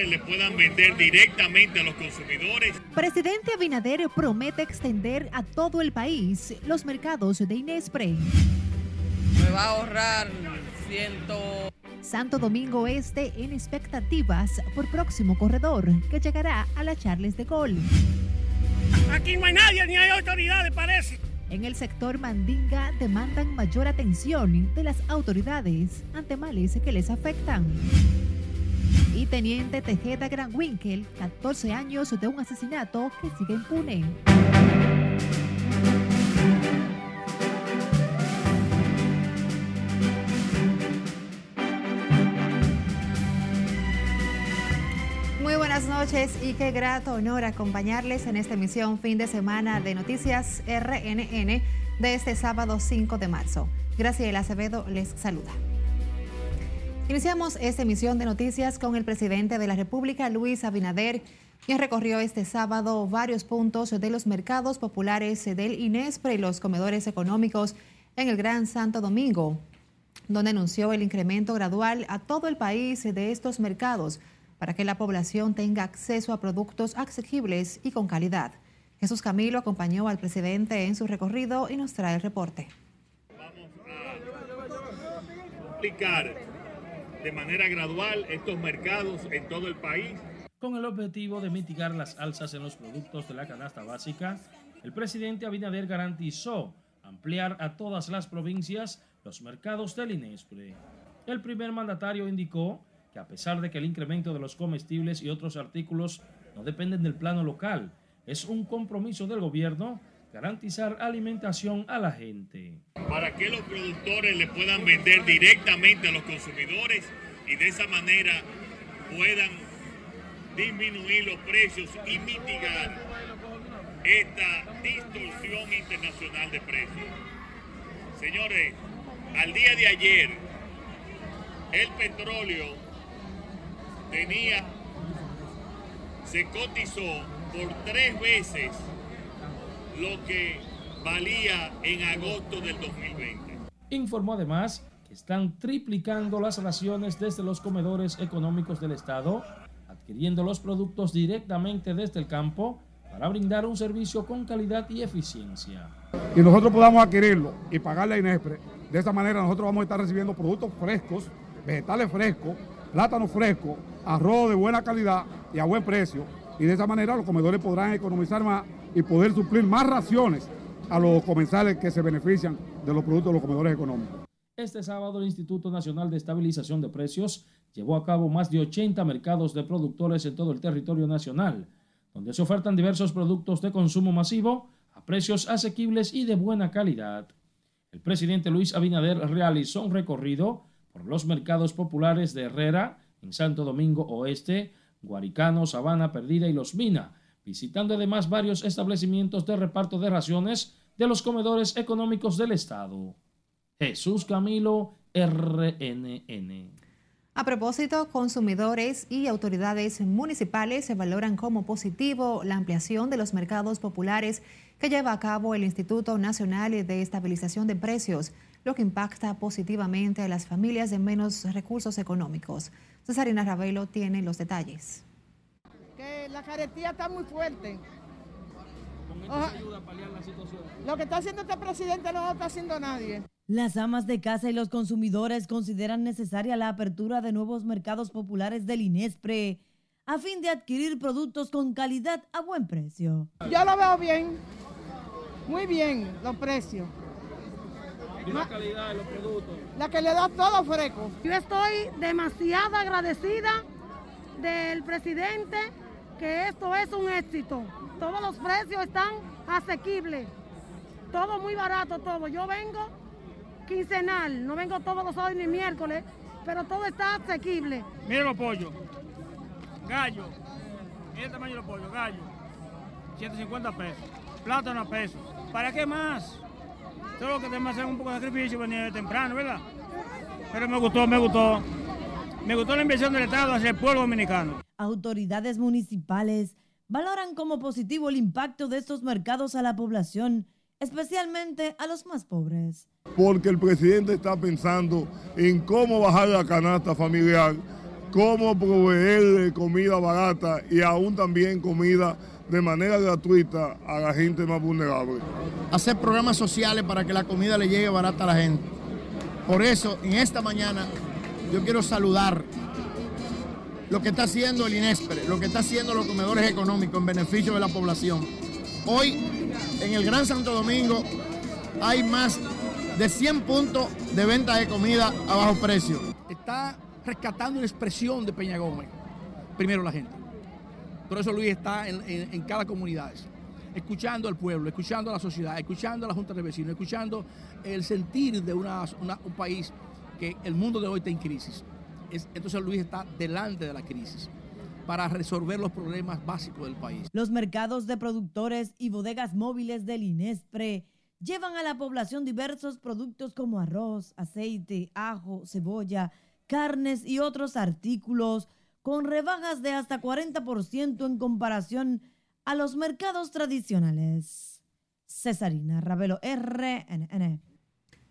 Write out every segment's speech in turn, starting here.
productores le puedan vender directamente a los consumidores. Presidente Abinader promete extender a todo el país los mercados de Inespre. Me va a ahorrar ciento... Santo Domingo Este en expectativas por próximo corredor que llegará a la Charles de Gol. Aquí no hay nadie ni hay autoridades, parece. En el sector Mandinga demandan mayor atención de las autoridades ante males que les afectan. Y Teniente Tejeda Gran Winkel, 14 años de un asesinato que sigue impune. Muy buenas noches y qué grato honor acompañarles en esta emisión fin de semana de Noticias RNN de este sábado 5 de marzo. Graciela Acevedo les saluda. Iniciamos esta emisión de noticias con el presidente de la República, Luis Abinader, quien recorrió este sábado varios puntos de los mercados populares del INESPRE y los comedores económicos en el Gran Santo Domingo, donde anunció el incremento gradual a todo el país de estos mercados para que la población tenga acceso a productos asequibles y con calidad. Jesús Camilo acompañó al presidente en su recorrido y nos trae el reporte. Vamos a aplicar de manera gradual estos mercados en todo el país. Con el objetivo de mitigar las alzas en los productos de la canasta básica, el presidente Abinader garantizó ampliar a todas las provincias los mercados del INESPRE. El primer mandatario indicó que a pesar de que el incremento de los comestibles y otros artículos no dependen del plano local, es un compromiso del gobierno garantizar alimentación a la gente. Para que los productores le puedan vender directamente a los consumidores y de esa manera puedan disminuir los precios y mitigar esta distorsión internacional de precios. Señores, al día de ayer, el petróleo tenía, se cotizó por tres veces lo que valía en agosto del 2020. Informó además que están triplicando las raciones desde los comedores económicos del Estado, adquiriendo los productos directamente desde el campo para brindar un servicio con calidad y eficiencia. Y nosotros podamos adquirirlo y pagarle a Inespre. De esta manera nosotros vamos a estar recibiendo productos frescos, vegetales frescos, plátano fresco, arroz de buena calidad y a buen precio. Y de esa manera los comedores podrán economizar más y poder suplir más raciones a los comensales que se benefician de los productos de los comedores económicos. Este sábado el Instituto Nacional de Estabilización de Precios llevó a cabo más de 80 mercados de productores en todo el territorio nacional, donde se ofertan diversos productos de consumo masivo a precios asequibles y de buena calidad. El presidente Luis Abinader realizó un recorrido por los mercados populares de Herrera, en Santo Domingo Oeste, Guaricano, Sabana Perdida y Los Mina, visitando además varios establecimientos de reparto de raciones de los comedores económicos del Estado. Jesús Camilo, RNN. A propósito, consumidores y autoridades municipales se valoran como positivo la ampliación de los mercados populares que lleva a cabo el Instituto Nacional de Estabilización de Precios, lo que impacta positivamente a las familias de menos recursos económicos. Cesarina Ravelo tiene los detalles. Que la carestía está muy fuerte. Con esto se ayuda a paliar la situación. Lo que está haciendo este presidente no lo está haciendo nadie. Las amas de casa y los consumidores consideran necesaria la apertura de nuevos mercados populares del INESPRE a fin de adquirir productos con calidad a buen precio. Yo lo veo bien, muy bien los precios. Y la calidad de los productos. La que le da todo fresco. Yo estoy demasiado agradecida del presidente que esto es un éxito. Todos los precios están asequibles. Todo muy barato, todo. Yo vengo quincenal, no vengo todos los sábados ni miércoles, pero todo está asequible. Miren los pollos. Gallo. Mira el tamaño de los pollos. Gallo. 150 pesos. Plátano a peso. ¿Para qué más? Solo que tenemos que un poco de sacrificio venir temprano, ¿verdad? Pero me gustó, me gustó. Me gustó la inversión del Estado hacia el pueblo dominicano. Autoridades municipales valoran como positivo el impacto de estos mercados a la población, especialmente a los más pobres. Porque el presidente está pensando en cómo bajar la canasta familiar cómo proveerle comida barata y aún también comida de manera gratuita a la gente más vulnerable. Hacer programas sociales para que la comida le llegue barata a la gente. Por eso, en esta mañana, yo quiero saludar lo que está haciendo el INESPRE, lo que está haciendo los comedores económicos en beneficio de la población. Hoy, en el Gran Santo Domingo, hay más de 100 puntos de venta de comida a bajo precio. Está rescatando la expresión de Peña Gómez, primero la gente. Por eso Luis está en, cada comunidad, escuchando al pueblo, escuchando a la sociedad, escuchando a la Junta de Vecinos, escuchando el sentir de un país que el mundo de hoy está en crisis. Entonces Luis está delante de la crisis para resolver los problemas básicos del país. Los mercados de productores y bodegas móviles del INESPRE llevan a la población diversos productos como arroz, aceite, ajo, cebolla, carnes y otros artículos con rebajas de hasta 40% en comparación a los mercados tradicionales. Cesarina Ravelo, RNN.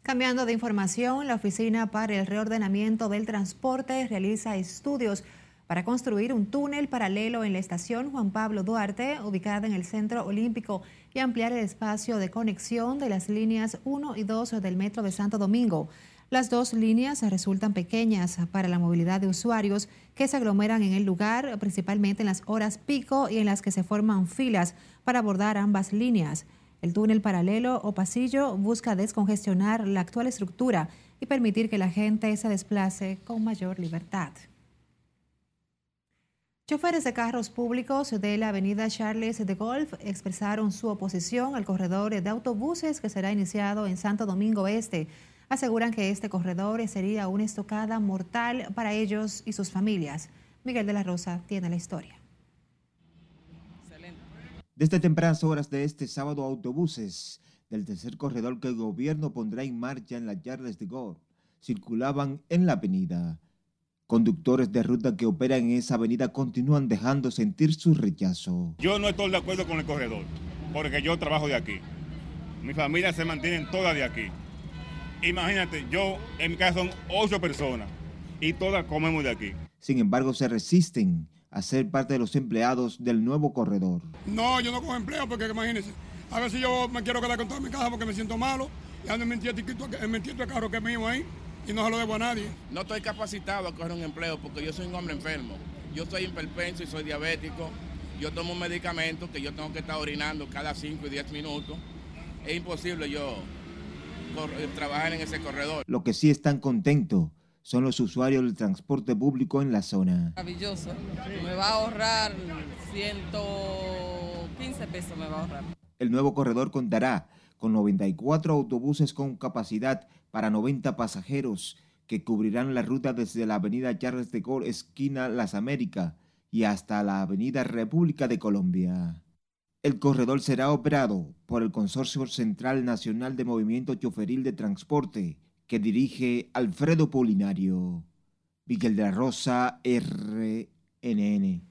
Cambiando de información, la Oficina para el Reordenamiento del Transporte realiza estudios para construir un túnel paralelo en la estación Juan Pablo Duarte, ubicada en el Centro Olímpico, y ampliar el espacio de conexión de las líneas 1 y 2 del Metro de Santo Domingo. Las dos líneas resultan pequeñas para la movilidad de usuarios que se aglomeran en el lugar, principalmente en las horas pico y en las que se forman filas para abordar ambas líneas. El túnel paralelo o pasillo busca descongestionar la actual estructura y permitir que la gente se desplace con mayor libertad. Choferes de carros públicos de la avenida Charles de Golf expresaron su oposición al corredor de autobuses que será iniciado en Santo Domingo Este aseguran que este corredor sería una estocada mortal para ellos y sus familias. Miguel de la Rosa tiene la historia. Desde tempranas horas de este sábado, autobuses del tercer corredor que el gobierno pondrá en marcha en la Charles de Gaulle circulaban en la avenida. Conductores de ruta que operan en esa avenida continúan dejando sentir su rechazo. Yo no estoy de acuerdo con el corredor, porque yo trabajo de aquí. Mi familia se mantiene toda de aquí. Imagínate, yo en mi casa son ocho personas y todas comemos de aquí. Sin embargo, se resisten a ser parte de los empleados del nuevo corredor. No, yo no cojo empleo porque imagínense, a ver si yo me quiero quedar con toda mi casa porque me siento malo y ando en mi de carro que es mío ahí y no se lo debo a nadie. No estoy capacitado a coger un empleo porque yo soy un hombre enfermo. Yo soy hiperpenso y soy diabético. Yo tomo un medicamento que yo tengo que estar orinando cada 5 y 10 minutos. Es imposible yo trabajar en ese corredor. Lo que sí están contentos son los usuarios del transporte público en la zona. Maravilloso. Me va a ahorrar 115 pesos, me va a ahorrar. El nuevo corredor contará con 94 autobuses con capacidad para 90 pasajeros que cubrirán la ruta desde la avenida Charles de Gaulle, esquina Las Américas, y hasta la avenida República de Colombia. El corredor será operado por el Consorcio Central Nacional de Movimiento Choferil de Transporte, que dirige Alfredo Polinario. Miguel de la Rosa, RNN.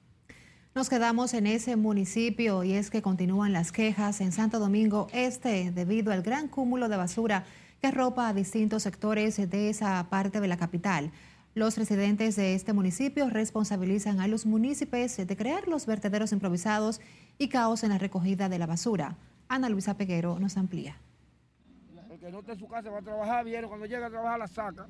Nos quedamos en ese municipio y es que continúan las quejas en Santo Domingo Este debido al gran cúmulo de basura que arropa a distintos sectores de esa parte de la capital. Los residentes de este municipio responsabilizan a los municipios de crear los vertederos improvisados y caos en la recogida de la basura. Ana Luisa Peguero nos amplía. El que no está en su casa va a trabajar, viene, cuando llega a trabajar la saca.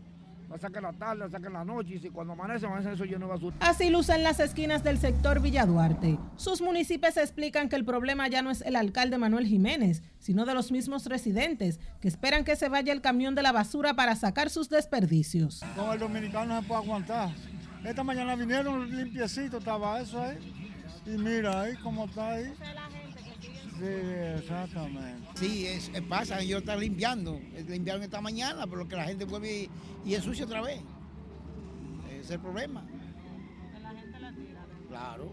La saca en la tarde, la saca en la noche y si cuando amanece, amanece eso lleno de basura. Así lucen las esquinas del sector Villa Duarte. Sus municipios explican que el problema ya no es el alcalde Manuel Jiménez, sino de los mismos residentes que esperan que se vaya el camión de la basura para sacar sus desperdicios. Con el dominicano no se puede aguantar. Esta mañana vinieron limpiecito, estaba eso ahí. Y mira ahí cómo está ahí. Sí, exactamente. Sí, es, pasa, ellos están limpiando. Limpiaron esta mañana, pero que la gente vuelve y, y ensucia otra vez. Ese es el problema. Que la gente la tira. Claro.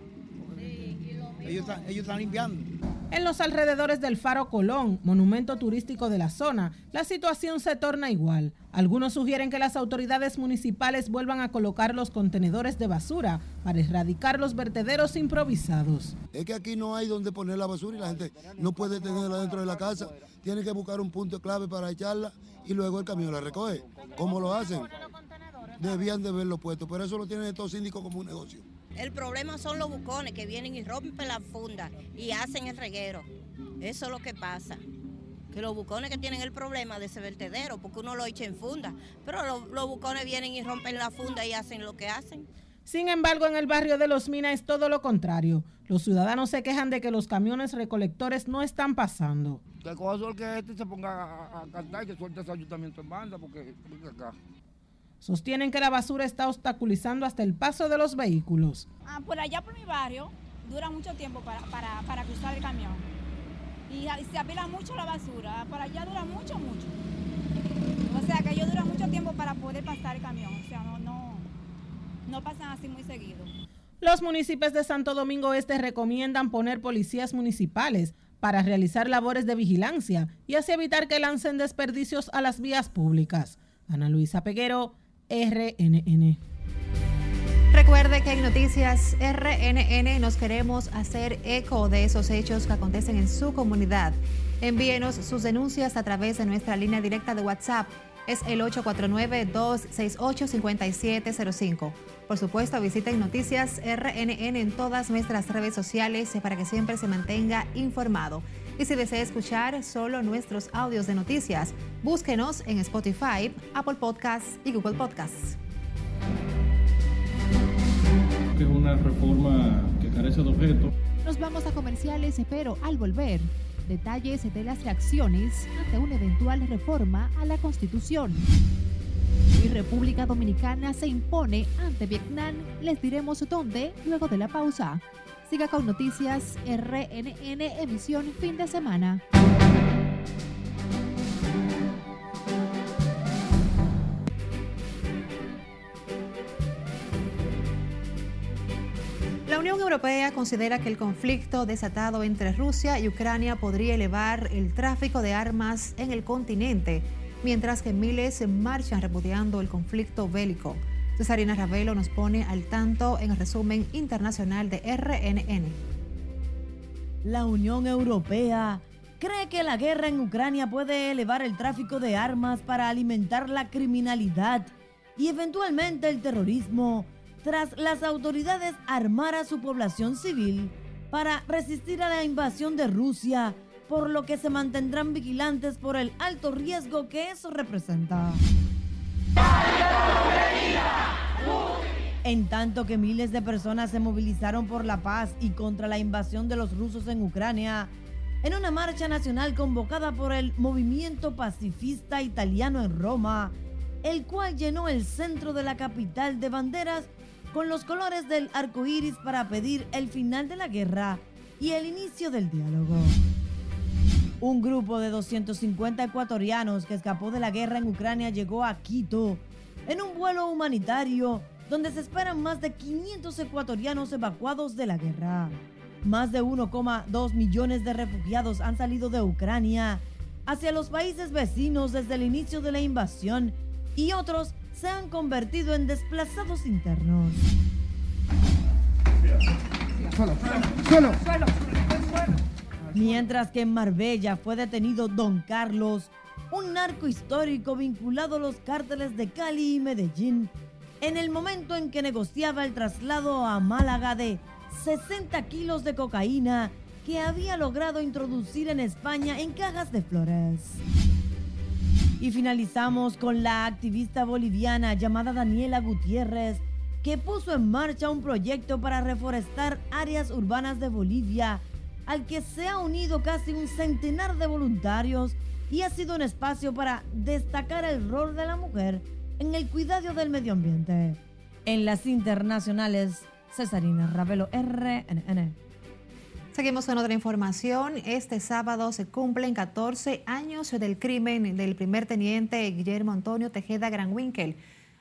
ellos, ellos están limpiando. En los alrededores del Faro Colón, monumento turístico de la zona, la situación se torna igual. Algunos sugieren que las autoridades municipales vuelvan a colocar los contenedores de basura para erradicar los vertederos improvisados. Es que aquí no hay donde poner la basura y la gente no puede tenerla dentro de la casa. Tiene que buscar un punto clave para echarla y luego el camión la recoge. ¿Cómo lo hacen? debían de verlo puesto, pero eso lo tienen estos síndicos como un negocio. El problema son los bucones que vienen y rompen la funda y hacen el reguero. Eso es lo que pasa. Que los bucones que tienen el problema de ese vertedero, porque uno lo echa en funda, pero los, los bucones vienen y rompen la funda y hacen lo que hacen. Sin embargo, en el barrio de Los Minas es todo lo contrario. Los ciudadanos se quejan de que los camiones recolectores no están pasando. Que coja el que este se ponga a, a cantar y que suelte ese ayuntamiento en banda, porque, porque acá. Sostienen que la basura está obstaculizando hasta el paso de los vehículos. Ah, por allá por mi barrio dura mucho tiempo para, para, para cruzar el camión. Y, y se apila mucho la basura. Por allá dura mucho, mucho. O sea que ellos duran mucho tiempo para poder pasar el camión. O sea, no, no, no pasan así muy seguido. Los municipios de Santo Domingo Este recomiendan poner policías municipales para realizar labores de vigilancia y así evitar que lancen desperdicios a las vías públicas. Ana Luisa Peguero, RNN. Recuerde que en Noticias RNN nos queremos hacer eco de esos hechos que acontecen en su comunidad. Envíenos sus denuncias a través de nuestra línea directa de WhatsApp. Es el 849-268-5705. Por supuesto, visiten Noticias RNN en todas nuestras redes sociales para que siempre se mantenga informado. Y si desea escuchar solo nuestros audios de noticias, búsquenos en Spotify, Apple Podcasts y Google Podcasts. Es una reforma que carece de objeto. Nos vamos a comerciales, pero al volver, detalles de las reacciones ante una eventual reforma a la Constitución. Y República Dominicana se impone ante Vietnam. Les diremos dónde luego de la pausa. Siga con Noticias RNN emisión fin de semana. La Unión Europea considera que el conflicto desatado entre Rusia y Ucrania podría elevar el tráfico de armas en el continente, mientras que miles marchan repudiando el conflicto bélico. Cesarina Ravelo nos pone al tanto en el resumen internacional de RNN. La Unión Europea cree que la guerra en Ucrania puede elevar el tráfico de armas para alimentar la criminalidad y eventualmente el terrorismo tras las autoridades armar a su población civil para resistir a la invasión de Rusia, por lo que se mantendrán vigilantes por el alto riesgo que eso representa. En tanto que miles de personas se movilizaron por la paz y contra la invasión de los rusos en Ucrania, en una marcha nacional convocada por el movimiento pacifista italiano en Roma, el cual llenó el centro de la capital de banderas con los colores del arco iris para pedir el final de la guerra y el inicio del diálogo. Un grupo de 250 ecuatorianos que escapó de la guerra en Ucrania llegó a Quito en un vuelo humanitario donde se esperan más de 500 ecuatorianos evacuados de la guerra. Más de 1,2 millones de refugiados han salido de Ucrania hacia los países vecinos desde el inicio de la invasión y otros se han convertido en desplazados internos. Suelo, Mientras que en Marbella fue detenido Don Carlos, un narco histórico vinculado a los cárteles de Cali y Medellín, en el momento en que negociaba el traslado a Málaga de 60 kilos de cocaína que había logrado introducir en España en cajas de flores. Y finalizamos con la activista boliviana llamada Daniela Gutiérrez, que puso en marcha un proyecto para reforestar áreas urbanas de Bolivia, al que se ha unido casi un centenar de voluntarios y ha sido un espacio para destacar el rol de la mujer en el cuidado del medio ambiente. En las internacionales, Cesarina Ravelo, RNN. Seguimos con otra información. Este sábado se cumplen 14 años del crimen del primer teniente Guillermo Antonio Tejeda Granwinkel,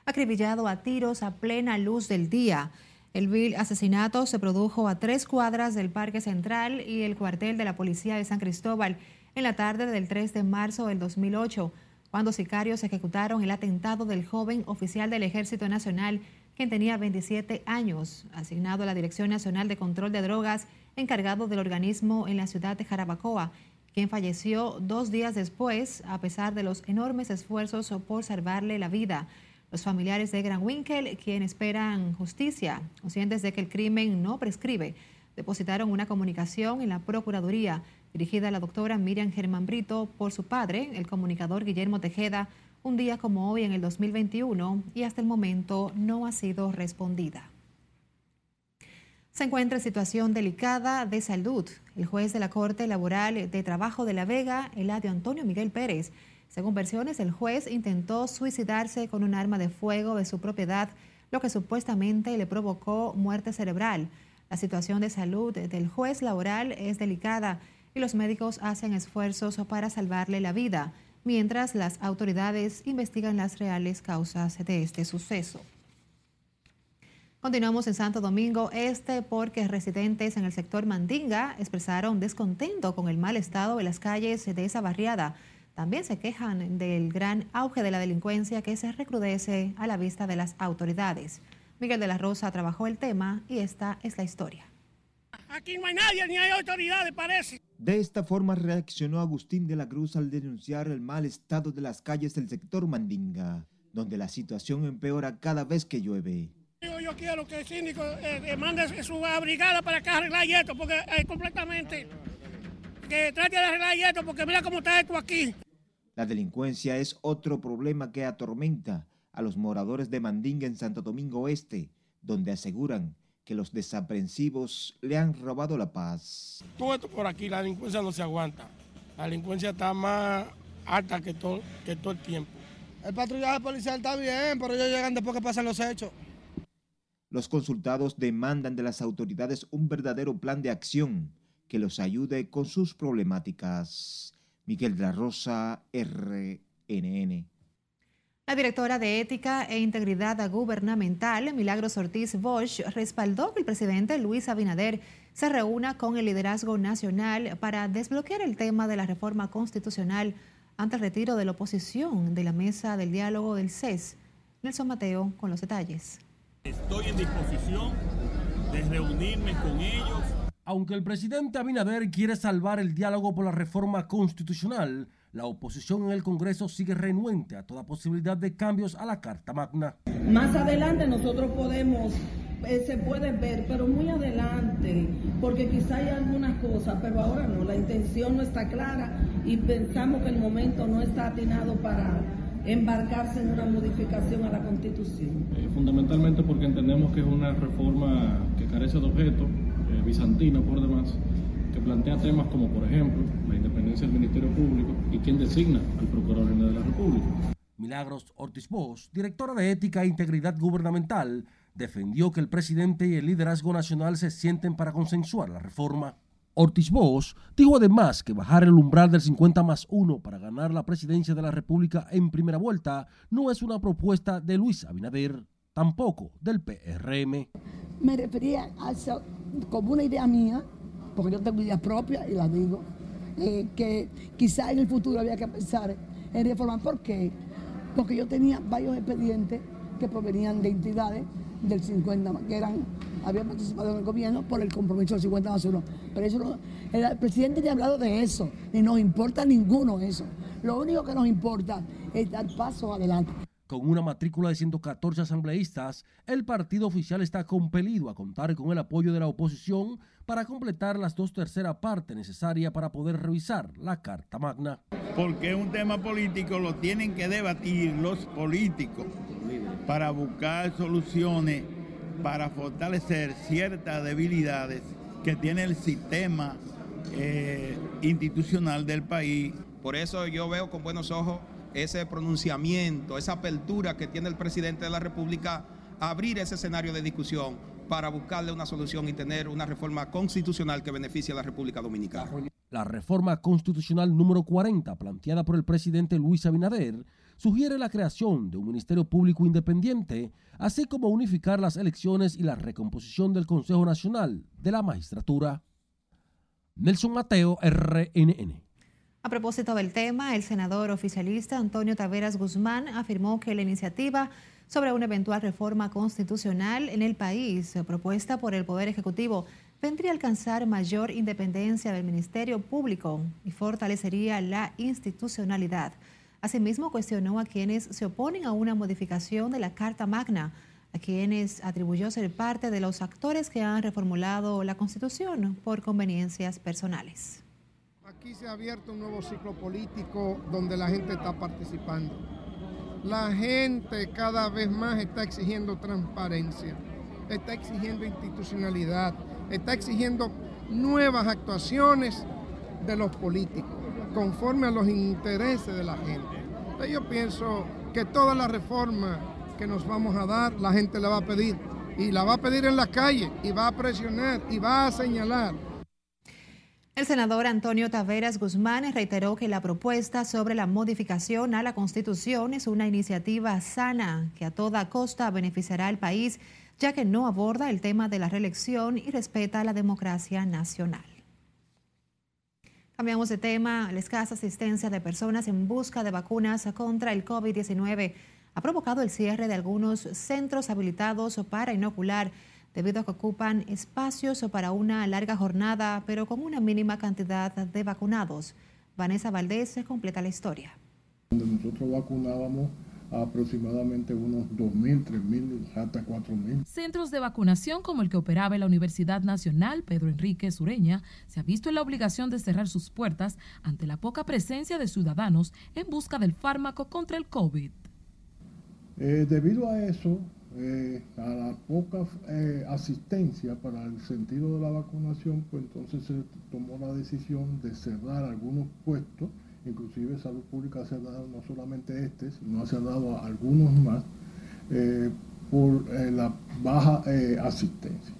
acribillado a tiros a plena luz del día. El vil asesinato se produjo a tres cuadras del Parque Central y el cuartel de la Policía de San Cristóbal en la tarde del 3 de marzo del 2008, cuando sicarios ejecutaron el atentado del joven oficial del Ejército Nacional, quien tenía 27 años, asignado a la Dirección Nacional de Control de Drogas, encargado del organismo en la ciudad de Jarabacoa, quien falleció dos días después, a pesar de los enormes esfuerzos por salvarle la vida. Los familiares de Gran Winkel, quienes esperan justicia, conscientes de que el crimen no prescribe, depositaron una comunicación en la Procuraduría dirigida a la doctora Miriam Germán Brito por su padre, el comunicador Guillermo Tejeda, un día como hoy en el 2021 y hasta el momento no ha sido respondida. Se encuentra en situación delicada de salud. El juez de la Corte Laboral de Trabajo de La Vega, Eladio Antonio Miguel Pérez, según versiones, el juez intentó suicidarse con un arma de fuego de su propiedad, lo que supuestamente le provocó muerte cerebral. La situación de salud del juez laboral es delicada y los médicos hacen esfuerzos para salvarle la vida, mientras las autoridades investigan las reales causas de este suceso. Continuamos en Santo Domingo Este porque residentes en el sector Mandinga expresaron descontento con el mal estado de las calles de esa barriada. También se quejan del gran auge de la delincuencia que se recrudece a la vista de las autoridades. Miguel de la Rosa trabajó el tema y esta es la historia. Aquí no hay nadie, ni hay autoridades, parece. De esta forma reaccionó Agustín de la Cruz al denunciar el mal estado de las calles del sector Mandinga, donde la situación empeora cada vez que llueve. Yo, yo quiero que el síndico eh, eh, mande su brigada para acá arreglar esto, porque eh, completamente, que trate de arreglar esto, porque mira cómo está esto aquí. La delincuencia es otro problema que atormenta a los moradores de Mandinga en Santo Domingo Oeste, donde aseguran que los desaprensivos le han robado la paz. Todo esto por aquí, la delincuencia no se aguanta. La delincuencia está más alta que todo, que todo el tiempo. El patrullaje policial está bien, pero ellos llegan después que pasan los hechos. Los consultados demandan de las autoridades un verdadero plan de acción que los ayude con sus problemáticas. Miguel de la Rosa, RNN. La directora de Ética e Integridad Gubernamental, Milagros Ortiz Bosch, respaldó que el presidente Luis Abinader se reúna con el liderazgo nacional para desbloquear el tema de la reforma constitucional ante el retiro de la oposición de la mesa del diálogo del CES. Nelson Mateo con los detalles. Estoy en disposición de reunirme con ellos. Aunque el presidente Abinader quiere salvar el diálogo por la reforma constitucional, la oposición en el Congreso sigue renuente a toda posibilidad de cambios a la Carta Magna. Más adelante nosotros podemos, eh, se puede ver, pero muy adelante, porque quizá hay algunas cosas, pero ahora no, la intención no está clara y pensamos que el momento no está atinado para embarcarse en una modificación a la Constitución. Eh, fundamentalmente porque entendemos que es una reforma que carece de objeto, bizantina por demás, que plantea temas como, por ejemplo, la independencia del Ministerio Público y quién designa al Procurador General de la República. Milagros Ortiz Bosch, directora de Ética e Integridad Gubernamental, defendió que el presidente y el liderazgo nacional se sienten para consensuar la reforma. Ortiz Bosch dijo además que bajar el umbral del 50 más 1 para ganar la presidencia de la República en primera vuelta no es una propuesta de Luis Abinader, tampoco del PRM. Me refería a eso como una idea mía, porque yo tengo idea propia y la digo, eh, que quizá en el futuro había que pensar en reformar. ¿Por qué? Porque yo tenía varios expedientes que provenían de entidades del 50, que eran, habían participado en el gobierno por el compromiso del 50 más 1. Pero eso no, el presidente ha hablado de eso, ni nos importa ninguno eso. Lo único que nos importa es dar pasos adelante. Con una matrícula de 114 asambleístas, el partido oficial está compelido a contar con el apoyo de la oposición para completar las dos terceras partes necesarias para poder revisar la Carta Magna. Porque un tema político lo tienen que debatir los políticos para buscar soluciones para fortalecer ciertas debilidades que tiene el sistema eh, institucional del país. Por eso yo veo con buenos ojos ese pronunciamiento, esa apertura que tiene el presidente de la República abrir ese escenario de discusión para buscarle una solución y tener una reforma constitucional que beneficie a la República Dominicana. La reforma constitucional número 40, planteada por el presidente Luis Abinader, sugiere la creación de un Ministerio Público Independiente, así como unificar las elecciones y la recomposición del Consejo Nacional de la Magistratura. Nelson Mateo, RNN. A propósito del tema, el senador oficialista Antonio Taveras Guzmán afirmó que la iniciativa sobre una eventual reforma constitucional en el país propuesta por el Poder Ejecutivo vendría a alcanzar mayor independencia del Ministerio Público y fortalecería la institucionalidad. Asimismo, cuestionó a quienes se oponen a una modificación de la Carta Magna, a quienes atribuyó ser parte de los actores que han reformulado la Constitución por conveniencias personales. Aquí se ha abierto un nuevo ciclo político donde la gente está participando. La gente cada vez más está exigiendo transparencia, está exigiendo institucionalidad, está exigiendo nuevas actuaciones de los políticos conforme a los intereses de la gente. Entonces yo pienso que toda la reforma que nos vamos a dar, la gente la va a pedir. Y la va a pedir en la calle, y va a presionar, y va a señalar. El senador Antonio Taveras Guzmán reiteró que la propuesta sobre la modificación a la Constitución es una iniciativa sana que a toda costa beneficiará al país, ya que no aborda el tema de la reelección y respeta la democracia nacional. Cambiamos de tema. La escasa asistencia de personas en busca de vacunas contra el COVID-19 ha provocado el cierre de algunos centros habilitados para inocular debido a que ocupan espacios para una larga jornada, pero con una mínima cantidad de vacunados. Vanessa Valdés completa la historia. Nosotros vacunábamos aproximadamente unos 2.000, 3.000, hasta 4.000. Centros de vacunación como el que operaba en la Universidad Nacional Pedro Enrique Sureña se ha visto en la obligación de cerrar sus puertas ante la poca presencia de ciudadanos en busca del fármaco contra el COVID. Eh, debido a eso, eh, a la poca eh, asistencia para el sentido de la vacunación, pues entonces se tomó la decisión de cerrar algunos puestos inclusive Salud Pública se ha dado no solamente este, sino se ha dado a algunos más eh, por eh, la baja eh, asistencia.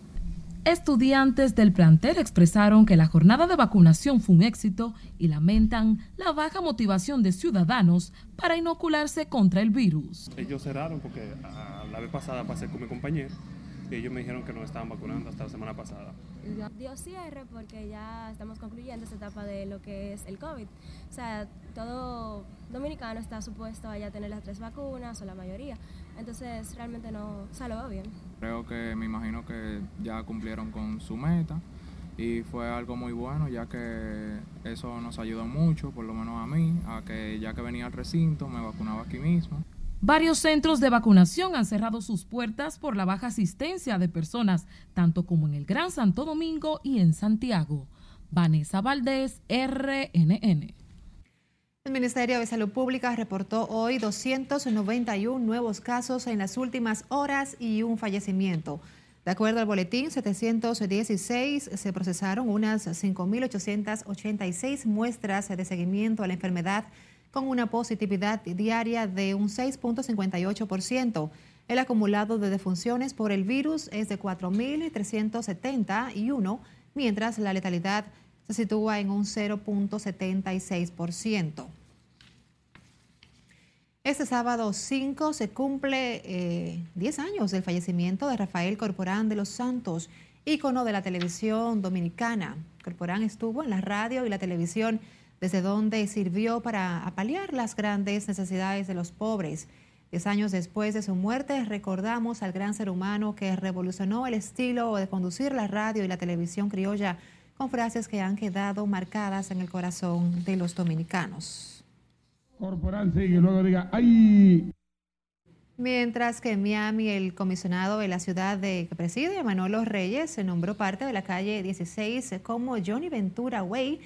Estudiantes del plantel expresaron que la jornada de vacunación fue un éxito y lamentan la baja motivación de ciudadanos para inocularse contra el virus. Ellos cerraron porque la vez pasada pasé con mi compañero y ellos me dijeron que no estaban vacunando hasta la semana pasada. Dio cierre porque ya estamos concluyendo esta etapa de lo que es el COVID. O sea, todo dominicano está supuesto a ya tener las tres vacunas o la mayoría. Entonces realmente no, o sea, lo va bien. Creo que me imagino que ya cumplieron con su meta y fue algo muy bueno ya que eso nos ayudó mucho, por lo menos a mí, a que ya que venía al recinto me vacunaba aquí mismo. Varios centros de vacunación han cerrado sus puertas por la baja asistencia de personas, tanto como en el Gran Santo Domingo y en Santiago. Vanessa Valdés, RNN. El Ministerio de Salud Pública reportó hoy 291 nuevos casos en las últimas horas y un fallecimiento. De acuerdo al boletín 716, se procesaron unas 5.886 muestras de seguimiento a la enfermedad con una positividad diaria de un 6.58%. El acumulado de defunciones por el virus es de 4.371, mientras la letalidad se sitúa en un 0.76%. Este sábado 5 se cumple 10 eh, años del fallecimiento de Rafael Corporán de los Santos, ícono de la televisión dominicana. Corporán estuvo en la radio y la televisión desde donde sirvió para apalear las grandes necesidades de los pobres. Diez años después de su muerte, recordamos al gran ser humano que revolucionó el estilo de conducir la radio y la televisión criolla con frases que han quedado marcadas en el corazón de los dominicanos. Corporal sigue, luego diga, ¡ay! Mientras que en Miami, el comisionado de la ciudad de que preside, Manolo Reyes, se nombró parte de la calle 16 como Johnny Ventura Way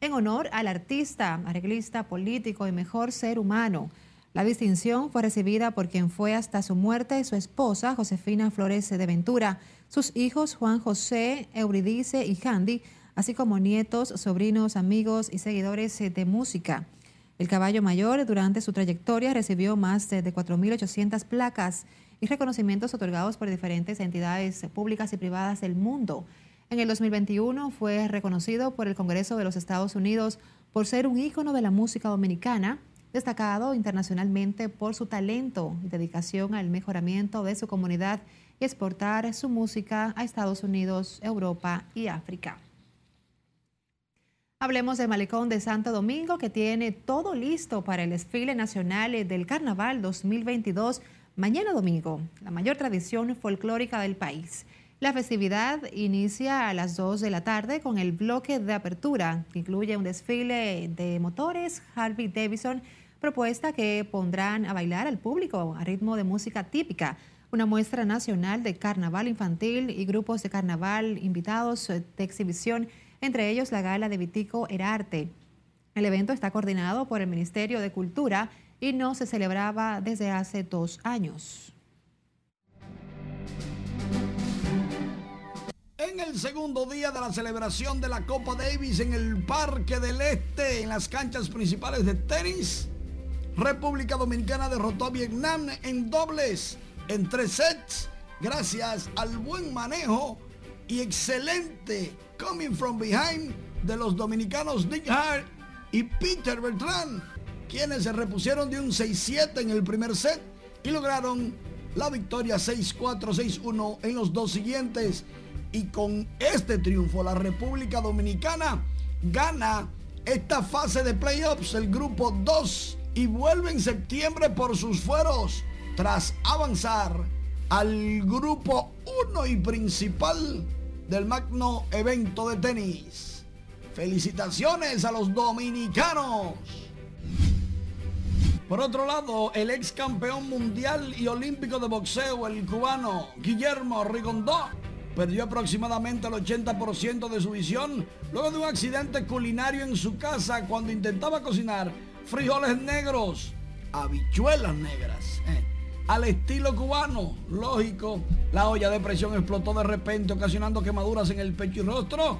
en honor al artista, arreglista, político y mejor ser humano. La distinción fue recibida por quien fue hasta su muerte su esposa, Josefina Flores de Ventura, sus hijos Juan José, Euridice y Handy, así como nietos, sobrinos, amigos y seguidores de música. El caballo mayor durante su trayectoria recibió más de 4.800 placas y reconocimientos otorgados por diferentes entidades públicas y privadas del mundo. En el 2021 fue reconocido por el Congreso de los Estados Unidos por ser un ícono de la música dominicana, destacado internacionalmente por su talento y dedicación al mejoramiento de su comunidad y exportar su música a Estados Unidos, Europa y África. Hablemos del Malecón de Santo Domingo, que tiene todo listo para el desfile nacional del Carnaval 2022, mañana domingo, la mayor tradición folclórica del país. La festividad inicia a las 2 de la tarde con el bloque de apertura, que incluye un desfile de motores Harvey Davidson propuesta que pondrán a bailar al público a ritmo de música típica. Una muestra nacional de carnaval infantil y grupos de carnaval invitados de exhibición, entre ellos la gala de Vitico Herarte. El evento está coordinado por el Ministerio de Cultura y no se celebraba desde hace dos años. El segundo día de la celebración de la Copa Davis en el Parque del Este, en las canchas principales de tenis, República Dominicana derrotó a Vietnam en dobles en tres sets gracias al buen manejo y excelente coming from behind de los dominicanos Nick Hart y Peter Bertrand, quienes se repusieron de un 6-7 en el primer set y lograron la victoria 6-4, 6-1 en los dos siguientes. Y con este triunfo la República Dominicana gana esta fase de playoffs, el grupo 2, y vuelve en septiembre por sus fueros tras avanzar al grupo 1 y principal del magno evento de tenis. Felicitaciones a los dominicanos. Por otro lado, el ex campeón mundial y olímpico de boxeo, el cubano Guillermo Rigondó, perdió aproximadamente el 80% de su visión luego de un accidente culinario en su casa cuando intentaba cocinar frijoles negros, habichuelas negras. eh, al estilo cubano, lógico, la olla de presión explotó de repente ocasionando quemaduras en el pecho y rostro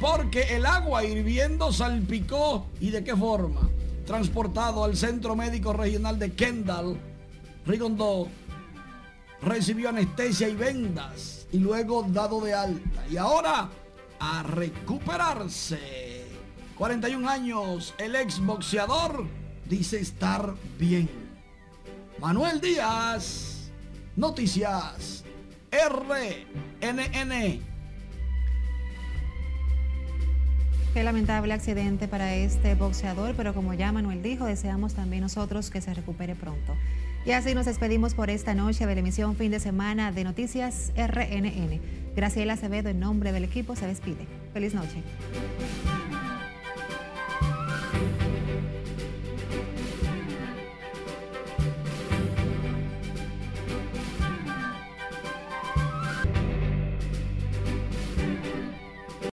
porque el agua hirviendo salpicó y de qué forma. Transportado al Centro Médico Regional de Kendall, Rigondó recibió anestesia y vendas y luego dado de alta. Y ahora a recuperarse. 41 años, el ex boxeador dice estar bien. Manuel Díaz, noticias RNN. Qué lamentable accidente para este boxeador, pero como ya Manuel dijo, deseamos también nosotros que se recupere pronto. Y así nos despedimos por esta noche de la emisión fin de semana de Noticias RNN. Graciela Acevedo, en nombre del equipo, se despide. Feliz noche.